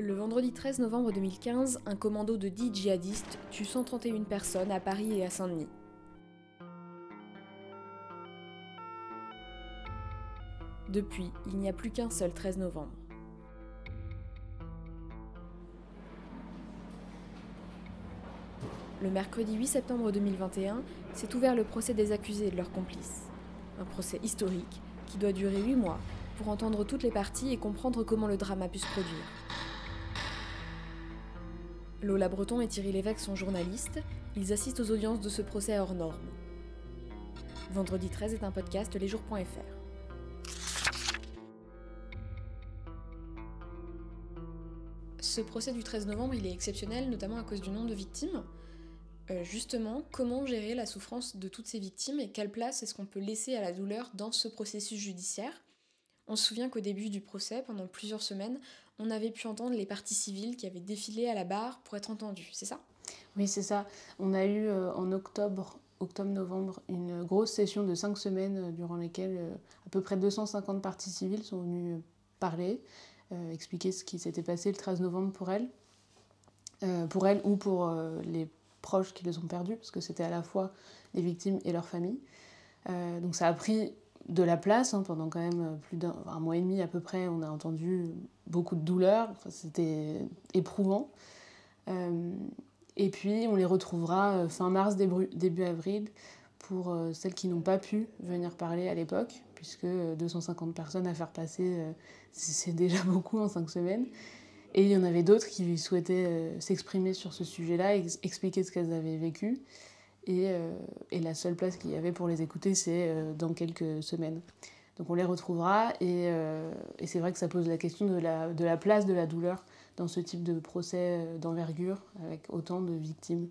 Le vendredi 13 novembre 2015, un commando de 10 djihadistes tue 131 personnes à Paris et à Saint-Denis. Depuis, il n'y a plus qu'un seul 13 novembre. Le mercredi 8 septembre 2021, s'est ouvert le procès des accusés et de leurs complices. Un procès historique qui doit durer 8 mois pour entendre toutes les parties et comprendre comment le drame a pu se produire. Lola Breton et Thierry Lévesque sont journalistes, ils assistent aux audiences de ce procès hors norme. Vendredi 13 est un podcast lesjours.fr. Ce procès du 13 novembre, il est exceptionnel, notamment à cause du nombre de victimes. Euh, justement, comment gérer la souffrance de toutes ces victimes et quelle place est-ce qu'on peut laisser à la douleur dans ce processus judiciaire? On se souvient qu'au début du procès, pendant plusieurs semaines, on avait pu entendre les parties civiles qui avaient défilé à la barre pour être entendues, c'est ça? Oui, c'est ça. On a eu euh, en octobre, octobre-novembre, une grosse session de cinq semaines euh, durant lesquelles à peu près 250 parties civiles sont venues parler. Euh, expliquer ce qui s'était passé le 13 novembre pour elle, euh, pour elle ou pour euh, les proches qui les ont perdus, parce que c'était à la fois les victimes et leurs familles. donc ça a pris de la place hein, pendant quand même plus d'un mois et demi à peu près. On a entendu beaucoup de douleurs, c'était éprouvant. et puis on les retrouvera fin mars, début avril pour celles qui n'ont pas pu venir parler à l'époque, puisque 250 personnes à faire passer, euh, c'est déjà beaucoup en 5 semaines. Et il y en avait d'autres qui souhaitaient euh, s'exprimer sur ce sujet-là, expliquer ce qu'elles avaient vécu. Et, euh, et, la seule place qu'il y avait pour les écouter, c'est dans quelques semaines. Donc on les retrouvera, et, et c'est vrai que ça pose la question de la, de la place de la douleur dans ce type de procès d'envergure, avec autant de victimes.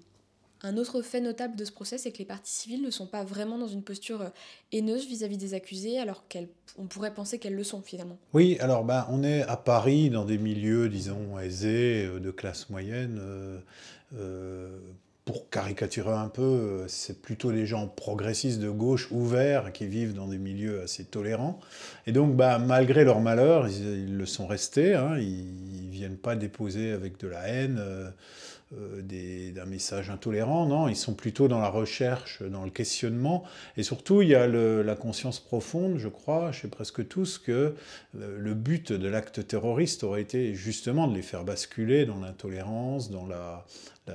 Un autre fait notable de ce procès, c'est que les parties civiles ne sont pas vraiment dans une posture euh, haineuse vis-à-vis des accusés, alors qu'on pourrait penser qu'elles le sont finalement. Oui, alors bah, on est à Paris, dans des milieux, disons, aisés, euh, de classe moyenne. Euh, pour caricaturer un peu, c'est plutôt des gens progressistes de gauche, ouverts, qui vivent dans des milieux assez tolérants. Et donc, bah, malgré leur malheur, ils, le sont restés. Hein, ils ne viennent pas déposer avec de la haine. Euh, d'un message intolérant, non, ils sont plutôt dans la recherche, dans le questionnement, et surtout il y a la conscience profonde, je crois, chez presque tous, que euh, le but de l'acte terroriste aurait été justement de les faire basculer dans l'intolérance, dans la,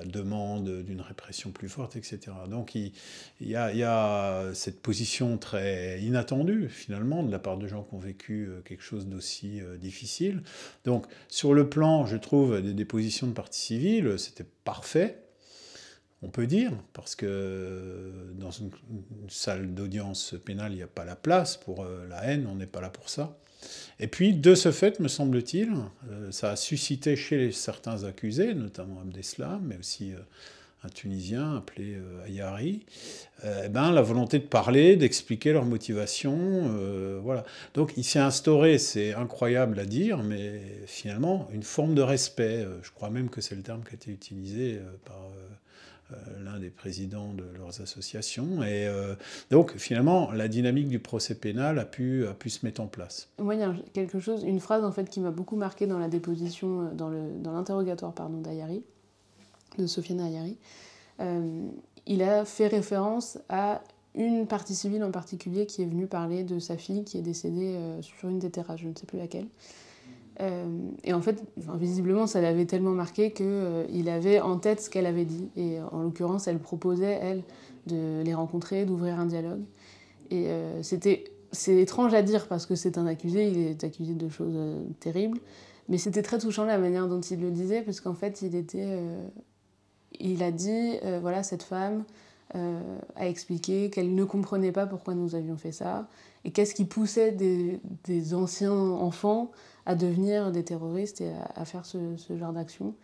demande d'une répression plus forte, etc. Donc il, y a, cette position très inattendue, finalement, de la part de gens qui ont vécu euh, quelque chose d'aussi euh, difficile. Donc sur le plan, je trouve, des dépositions de partie civile, c'était parfait. On peut dire, parce que euh, dans une, salle d'audience pénale, il n'y a pas la place pour la haine, on n'est pas là pour ça. Et puis, de ce fait, me semble-t-il, euh, ça a suscité chez certains accusés, notamment Abdeslam, mais aussi euh, un Tunisien appelé euh, Ayari, eh ben, la volonté de parler, d'expliquer leur motivation. voilà. Donc il s'est instauré, c'est incroyable à dire, mais finalement, une forme de respect. je crois même que c'est le terme qui a été utilisé par euh, l'un des présidents de leurs associations. Et euh, donc, finalement, la dynamique du procès pénal a pu, a pu se mettre en place. Moi, il y a quelque chose, une phrase en fait qui m'a beaucoup marqué dans la déposition, euh, dans, l'interrogatoire d'Ayari, de Sofiane Ayari. il a fait référence à une partie civile en particulier qui est venue parler de sa fille qui est décédée sur une des terrasses, je ne sais plus laquelle. Euh, et en fait, visiblement, ça l'avait tellement marqué qu'il euh, avait en tête ce qu'elle avait dit. Et en l'occurrence, elle proposait, elle, de les rencontrer, d'ouvrir un dialogue. Et euh, c'était, c'est étrange à dire parce que c'est un accusé, il est accusé de choses terribles. Mais c'était très touchant la manière dont il le disait, parce qu'en fait, il était, il a dit, voilà, cette femme a expliqué qu'elle ne comprenait pas pourquoi nous avions fait ça, et qu'est-ce qui poussait des, anciens enfants à devenir des terroristes et à, faire ce, genre d'action.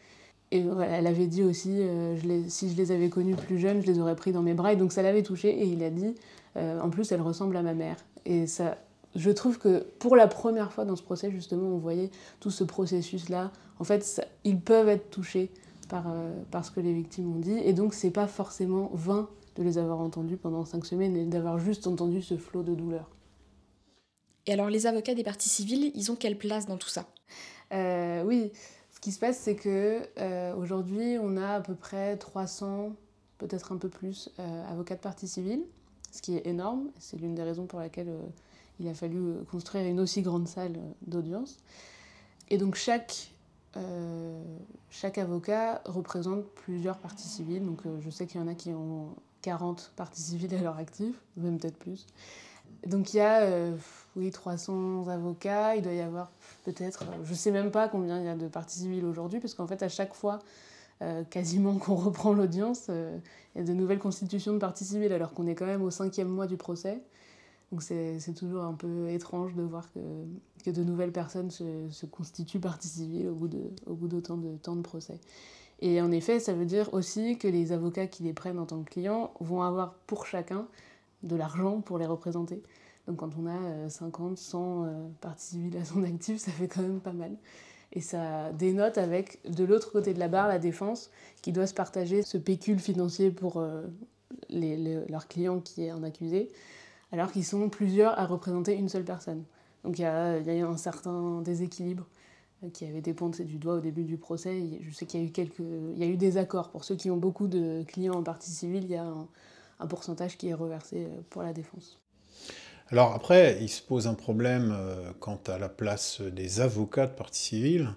Et elle avait dit aussi, euh, si je les avais connus plus jeunes, je les aurais pris dans mes bras. Et donc ça l'avait touché. Et il a dit, euh, en plus, elle ressemble à ma mère. Et ça, je trouve que pour la première fois dans ce procès, justement, on voyait tout ce processus-là. En fait, ils peuvent être touchés par, euh, par ce que les victimes ont dit. Et donc, c'est pas forcément vain de les avoir entendus pendant cinq semaines et d'avoir juste entendu ce flot de douleur. Et alors les avocats des parties civiles, ils ont quelle place dans tout ça? Euh, Oui, Ce qui se passe, c'est que euh, aujourd'hui, on a à peu près 300, peut-être un peu plus, euh, avocats de partie civile, ce qui est énorme. C'est l'une des raisons pour laquelle il a fallu construire une aussi grande salle d'audience. Et donc chaque, chaque avocat représente plusieurs parties civiles. Donc je sais qu'il y en a qui ont 40 parties civiles à leur actif, même peut-être plus. Donc il y a oui, 300 avocats, il doit y avoir peut-être, euh, je ne sais même pas combien il y a de parties civiles aujourd'hui, parce qu'en fait, à chaque fois, euh, quasiment qu'on reprend l'audience, euh, il y a de nouvelles constitutions de parties civiles, alors qu'on est quand même au cinquième mois du procès. Donc c'est toujours un peu étrange de voir que, de nouvelles personnes se, constituent parties civiles au bout d'autant de, de temps de procès. Et en effet, ça veut dire aussi que les avocats qui les prennent en tant que clients vont avoir pour chacun de l'argent pour les représenter. Donc quand on a 50, euh, 100 euh, parties civiles à son actif, ça fait quand même pas mal. Et ça dénote avec, de l'autre côté de la barre, la défense, qui doit se partager ce pécule financier pour euh, les, qui est en accusé, alors qu'ils sont plusieurs à représenter une seule personne. Donc il y a, y a eu un certain déséquilibre qui avait pointé du doigt au début du procès. Je sais qu'il y a eu quelques, il y a eu des accords. Pour ceux qui ont beaucoup de clients en partie civile, il y a un, pourcentage qui est reversé pour la défense. Alors après, il se pose un problème euh, quant à la place des avocats de partie civile.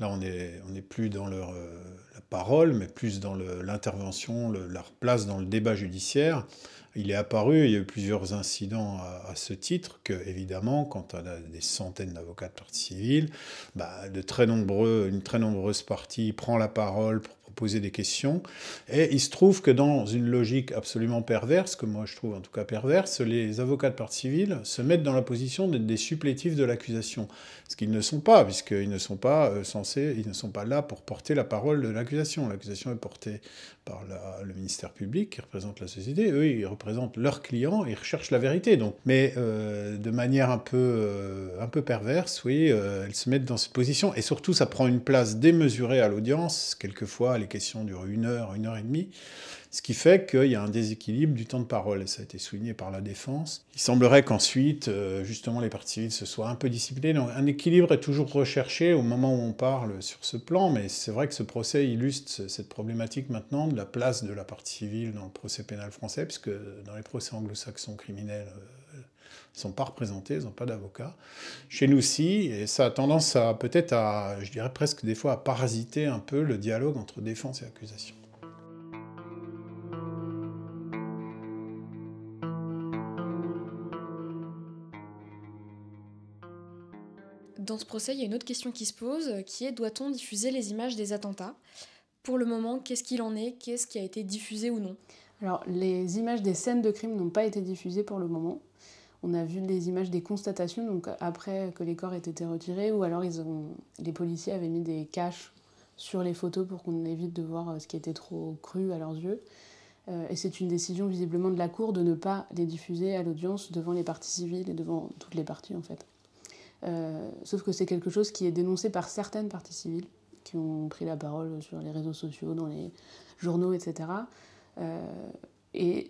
Là, on n'est plus dans leur, euh, la parole, mais plus dans l'intervention, leur place dans le débat judiciaire. Il est apparu, il y a eu plusieurs incidents à, ce titre, que évidemment, quand on a des centaines d'avocats de partie civile, bah, de très nombreux, une très nombreuse partie prend la parole pour poser des questions. Et il se trouve que dans une logique absolument perverse, que moi je trouve en tout cas perverse, les avocats de partie civile se mettent dans la position d'être des supplétifs de l'accusation. Ce qu'ils ne sont pas, puisqu'ils ne sont pas euh, censés, ils ne sont pas là pour porter la parole de l'accusation. L'accusation est portée par le ministère public qui représente la société. Eux, ils représentent leurs clients, ils recherchent la vérité. Donc, mais euh, de manière un peu, euh, un peu perverse, oui, elles se mettent dans cette position. Et surtout, ça prend une place démesurée à l'audience. Quelquefois, les questions durent une heure, une heure et demie. Ce qui fait qu'il y a un déséquilibre du temps de parole, ça a été souligné par la défense. Il semblerait qu'ensuite, euh, justement, les parties civiles se soient un peu disciplinées. Donc, un équilibre est toujours recherché au moment où on parle sur ce plan, mais c'est vrai que ce procès illustre cette problématique maintenant de la place de la partie civile dans le procès pénal français, puisque dans les procès anglo-saxons criminels, ils euh, ne sont pas représentés, ils n'ont pas d'avocat. Chez nous, si, et ça a tendance à peut-être à, je dirais presque des fois, à parasiter un peu le dialogue entre défense et accusation. Dans ce procès, il y a une autre question qui se pose, qui est doit-on diffuser les images des attentats? Pour le moment, qu'est-ce qu'il en est Qu'est-ce qui a été diffusé ou non? Alors, les images des scènes de crime n'ont pas été diffusées pour le moment. On a vu les images des constatations, donc après que les corps aient été retirés, ou alors les policiers avaient mis des caches sur les photos pour qu'on évite de voir euh, ce qui était trop cru à leurs yeux. Euh, et c'est une décision visiblement de la Cour de ne pas les diffuser à l'audience devant les parties civiles et devant toutes les parties en fait. Euh, sauf que c'est quelque chose qui est dénoncé par certaines parties civiles qui ont pris la parole sur les réseaux sociaux, dans les journaux, etc. et euh,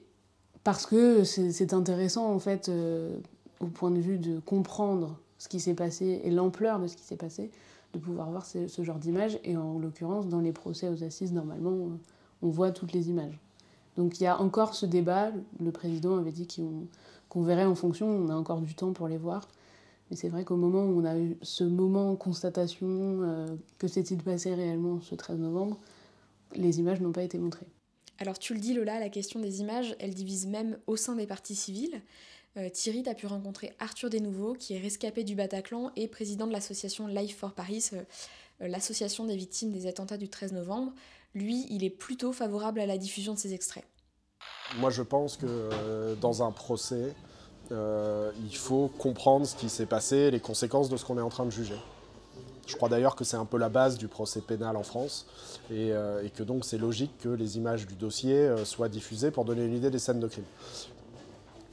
parce que c'est intéressant, en fait, euh, au point de vue de comprendre ce qui s'est passé et l'ampleur de ce qui s'est passé, de pouvoir voir ce, genre d'images. Et en l'occurrence, dans les procès aux assises, normalement, on voit toutes les images. Donc il y a encore ce débat. Le président avait dit qu'on verrait en fonction, on a encore du temps pour les voir. Mais c'est vrai qu'au moment où on a eu ce moment constatation, euh, que s'est-il passé réellement ce 13 novembre, les images n'ont pas été montrées. Alors tu le dis Lola, la question des images, elle divise même au sein des partis civils. Euh, Thierry, tu as pu rencontrer Arthur Desnouveaux, qui est rescapé du Bataclan et président de l'association Life for Paris, euh, l'association des victimes des attentats du 13 novembre. Lui, il est plutôt favorable à la diffusion de ces extraits. Moi, je pense que dans un procès, euh, il faut comprendre ce qui s'est passé, les conséquences de ce qu'on est en train de juger. Je crois d'ailleurs que c'est un peu la base du procès pénal en France et, euh, que donc c'est logique que les images du dossier euh, soient diffusées pour donner une idée des scènes de crime.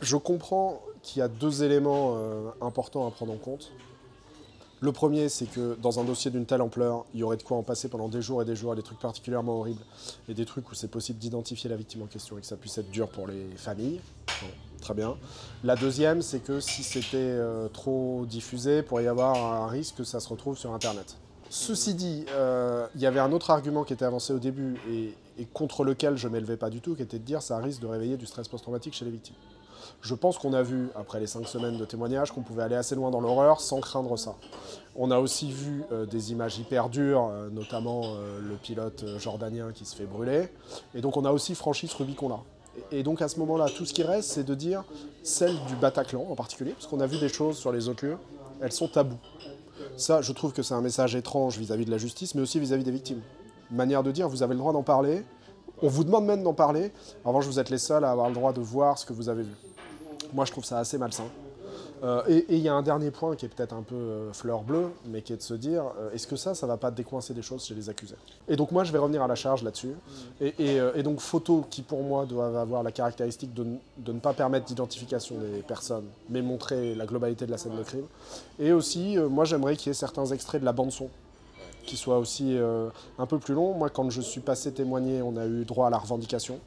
Je comprends qu'il y a deux éléments importants à prendre en compte. Le premier, c'est que dans un dossier d'une telle ampleur, il y aurait de quoi en passer pendant des jours et des jours, des trucs particulièrement horribles et des trucs où c'est possible d'identifier la victime en question et que ça puisse être dur pour les familles. Très bien. La deuxième, c'est que si c'était euh, trop diffusé, pourrait y avoir un risque que ça se retrouve sur Internet. Ceci dit, euh, il y avait un autre argument qui était avancé au début et, contre lequel je ne m'élevais pas du tout, qui était de dire ça risque de réveiller du stress post-traumatique chez les victimes. Je pense qu'on a vu, après les cinq semaines de témoignages, qu'on pouvait aller assez loin dans l'horreur sans craindre ça. On a aussi vu euh, des images hyper dures, notamment le pilote jordanien qui se fait brûler. Et donc on a aussi franchi ce Rubicon-là. Et, donc à ce moment-là, tout ce qui reste, c'est de dire celle du Bataclan en particulier, parce qu'on a vu des choses sur les autres lieux, elles sont tabous. Ça, je trouve que c'est un message étrange vis-à-vis de la justice, mais aussi vis-à-vis des victimes. Manière de dire, vous avez le droit d'en parler, on vous demande même d'en parler, en revanche, vous êtes les seuls à avoir le droit de voir ce que vous avez vu. Moi, je trouve ça assez malsain. Euh, et il y a un dernier point qui est peut-être un peu euh, fleur bleue, mais qui est de se dire, euh, est-ce que ça, ça va pas décoincer des choses chez les accusés? Et donc moi, je vais revenir à la charge là-dessus. Et, et, et donc photos qui, pour moi, doivent avoir la caractéristique de, de ne pas permettre d'identification des personnes, mais montrer la globalité de la scène de crime. Et aussi, moi, j'aimerais qu'il y ait certains extraits de la bande-son qui soient aussi un peu plus longs. Moi, quand je suis passé témoigner, on a eu droit à la revendication.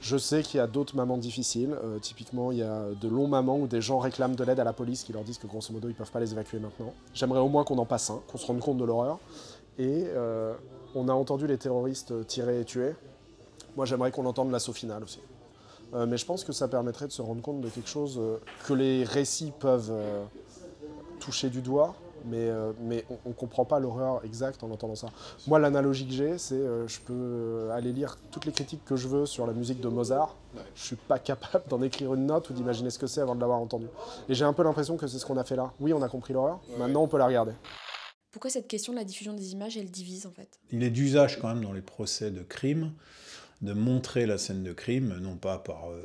Je sais qu'il y a d'autres mamans difficiles. Euh, typiquement, il y a de longs mamans où des gens réclament de l'aide à la police qui leur disent que grosso modo, ils ne peuvent pas les évacuer maintenant. J'aimerais au moins qu'on en passe un, qu'on se rende compte de l'horreur. Et euh, on a entendu les terroristes tirer et tuer. Moi, j'aimerais qu'on entende l'assaut final aussi. Euh, mais je pense que ça permettrait de se rendre compte de quelque chose que les récits peuvent toucher du doigt, mais, euh, mais on ne comprend pas l'horreur exacte en entendant ça. Moi, l'analogie que j'ai, c'est euh, je peux euh, aller lire toutes les critiques que je veux sur la musique de Mozart. Je suis pas capable d'en écrire une note ou d'imaginer ce que c'est avant de l'avoir entendu. Et j'ai un peu l'impression que c'est ce qu'on a fait là. Oui, on a compris l'horreur. Maintenant, on peut la regarder. Pourquoi cette question de la diffusion des images, elle divise en fait? Il est d'usage quand même dans les procès de crime de montrer la scène de crime, non pas par euh,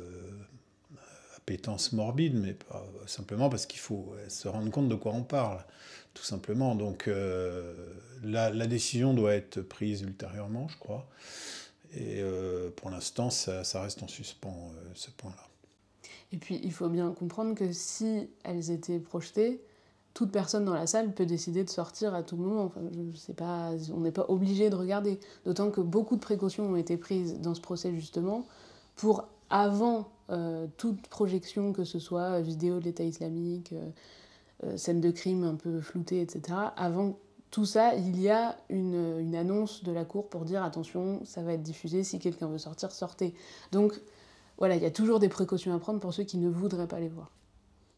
appétence morbide, mais pas- simplement parce qu'il faut euh, se rendre compte de quoi on parle, tout simplement. Donc euh, la, décision doit être prise ultérieurement, je crois. Et euh, pour l'instant, ça, reste en suspens, euh, ce point-là. Et puis, il faut bien comprendre que si elles étaient projetées, toute personne dans la salle peut décider de sortir à tout moment. Enfin, je sais pas, on n'est pas obligé de regarder. D'autant que beaucoup de précautions ont été prises dans ce procès, justement, pour, avant toute projection, que ce soit vidéo de l'État islamique, scène de crime un peu floutée, etc., avant tout ça, il y a une, une annonce de la cour pour dire attention, ça va être diffusé, si quelqu'un veut sortir, sortez. Donc, voilà, il y a toujours des précautions à prendre pour ceux qui ne voudraient pas les voir.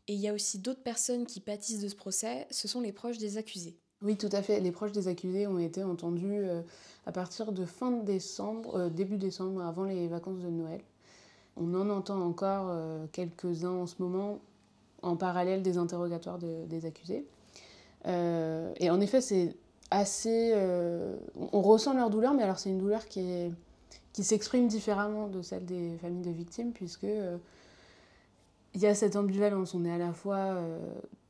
Et il y a aussi d'autres personnes qui pâtissent de ce procès, ce sont les proches des accusés. Oui, tout à fait. Les proches des accusés ont été entendus euh, à partir de fin décembre, euh, début décembre, avant les vacances de Noël. On en entend encore euh, quelques-uns en ce moment, en parallèle des interrogatoires de- des accusés. Euh, et en effet, c'est assez. euh, on ressent leur douleur, mais alors c'est une douleur qui qui s'exprime différemment de celle des familles de victimes, puisque euh, il y a cette ambivalence. On est à la fois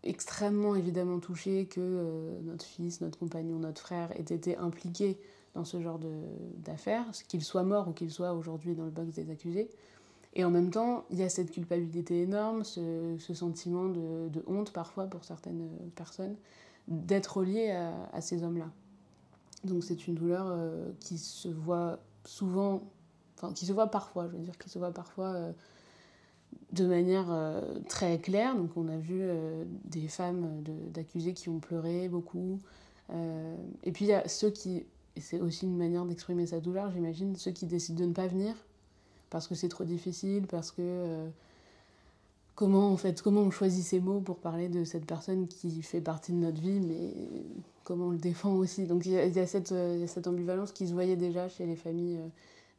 extrêmement évidemment touché que notre fils, notre compagnon, notre frère aient été impliqués dans ce genre d'affaires, qu'il soit mort ou qu'il soit aujourd'hui dans le box des accusés. Et en même temps, il y a cette culpabilité énorme, ce, sentiment de, honte parfois pour certaines personnes, d'être lié à, ces hommes-là. Donc c'est une douleur euh, qui se voit souvent, enfin qui se voit parfois, je veux dire, qui se voit parfois euh, de manière euh, très claire. Donc on a vu des femmes d'accusés qui ont pleuré beaucoup. Et puis il y a ceux qui, et c'est aussi une manière d'exprimer sa douleur, j'imagine, ceux qui décident de ne pas venir parce que c'est trop difficile, parce que euh, comment en fait comment on choisit ses mots pour parler de cette personne qui fait partie de notre vie, mais comment on le défend aussi. Donc il y a, euh, cette ambivalence qui se voyait déjà chez les familles euh,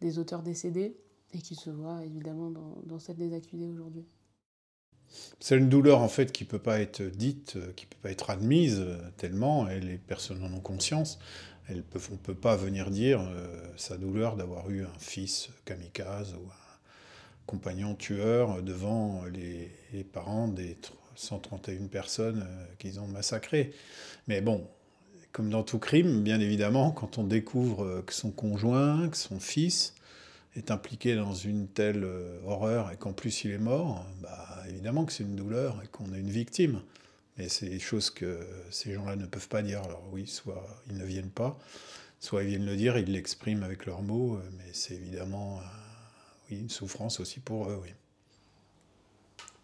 des auteurs décédés et qui se voit évidemment dans, dans celle des accusés aujourd'hui. C'est une douleur en fait qui peut pas être dite, euh, qui peut pas être admise euh, tellement, et les personnes en ont conscience. On peut pas venir dire euh, sa douleur d'avoir eu un fils kamikaze ou un compagnon tueur devant les, les parents des tr- 131 personnes qu'ils ont massacrées. Mais bon, comme dans tout crime, bien évidemment, quand on découvre que son conjoint, que son fils est impliqué dans une telle euh, horreur et qu'en plus il est mort, bah, évidemment que c'est une douleur et qu'on a une victime. Mais c'est des choses que ces gens-là ne peuvent pas dire. Alors oui, soit ils ne viennent pas, soit ils viennent le dire, ils l'expriment avec leurs mots, euh, mais c'est évidemment une souffrance aussi pour eux. Oui.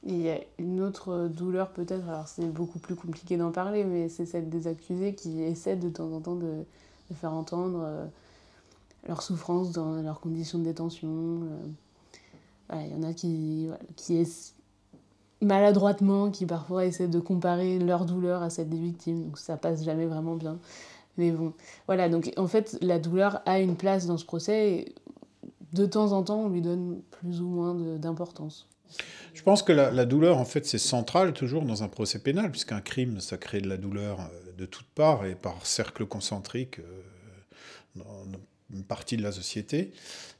il y a une autre douleur peut-être, alors c'est beaucoup plus compliqué d'en parler, mais c'est celle des accusés qui essaient de temps en temps de, faire entendre euh, leur souffrance dans leurs conditions de détention. Euh. il y en a qui, qui maladroitement, qui parfois essaient de comparer leur douleur à celle des victimes, donc ça passe jamais vraiment bien. Mais bon, voilà, donc en fait, la douleur a une place dans ce procès et de temps en temps, on lui donne plus ou moins d'importance. Je pense que la, douleur, en fait, c'est central toujours dans un procès pénal, puisqu'un crime, ça crée de la douleur euh, de toutes parts et par cercle concentrique euh, une partie de la société.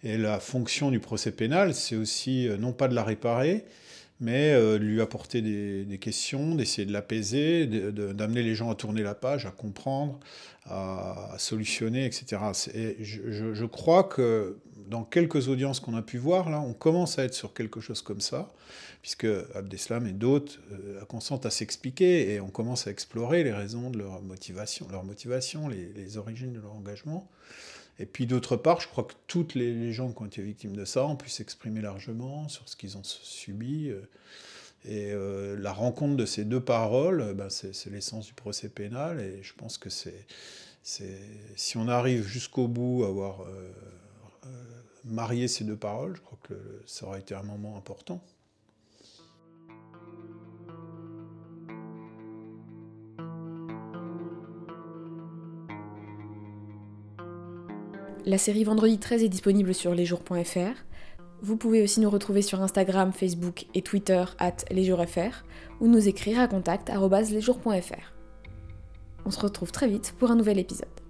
Et la fonction du procès pénal, c'est aussi euh, non pas de la réparer, mais de lui apporter des, questions, d'essayer de l'apaiser, d'amener les gens à tourner la page, à comprendre, à, solutionner, etc. Et je, je, crois que dans quelques audiences qu'on a pu voir, là, on commence à être sur quelque chose comme ça, puisque Abdeslam et d'autres euh, consentent à s'expliquer et on commence à explorer les raisons de leur motivation, leur motivation les, origines de leur engagement. Et puis d'autre part, je crois que toutes les, gens qui ont été victimes de ça ont pu s'exprimer largement sur ce qu'ils ont subi. Euh, et euh, la rencontre de ces deux paroles, ben c'est l'essence du procès pénal. Et je pense que c'est si on arrive jusqu'au bout à avoir marier ces deux paroles, je crois que ça aurait été un moment important. La série Vendredi 13 est disponible sur lesjours.fr. Vous pouvez aussi nous retrouver sur Instagram, Facebook et Twitter at lesjoursfr ou nous écrire à contact lesjours.fr. On se retrouve très vite pour un nouvel épisode.